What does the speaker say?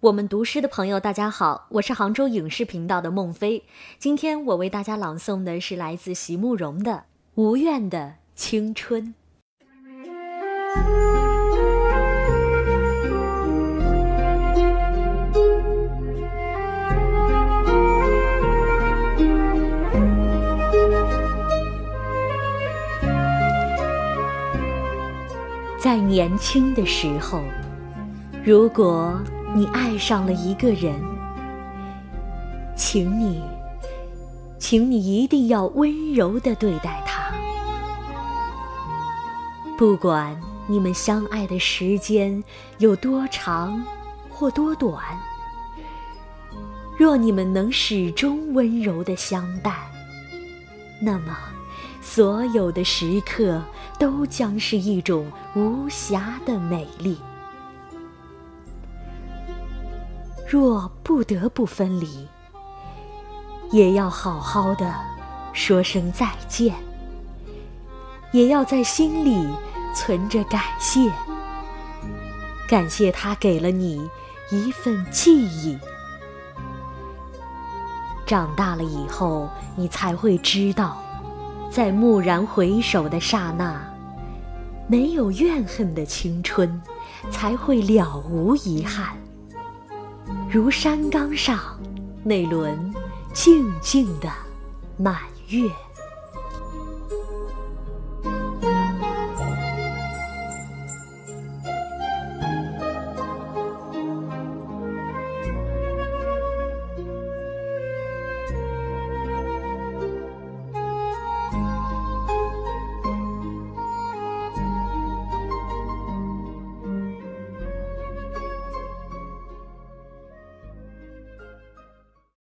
我们读诗的朋友，大家好，我是杭州影视频道的孟非。今天我为大家朗诵的是来自席慕容的《无怨的青春》。在年轻的时候，如果。你爱上了一个人，请你，请你一定要温柔的对待他。不管你们相爱的时间有多长或多短，若你们能始终温柔的相待，那么所有的时刻都将是一种无瑕的美丽。若不得不分离，也要好好的说声再见，也要在心里存着感谢，感谢他给了你一份记忆。长大了以后，你才会知道，在蓦然回首的刹那，没有怨恨的青春，才会了无遗憾。如山岗上那轮静静的满月。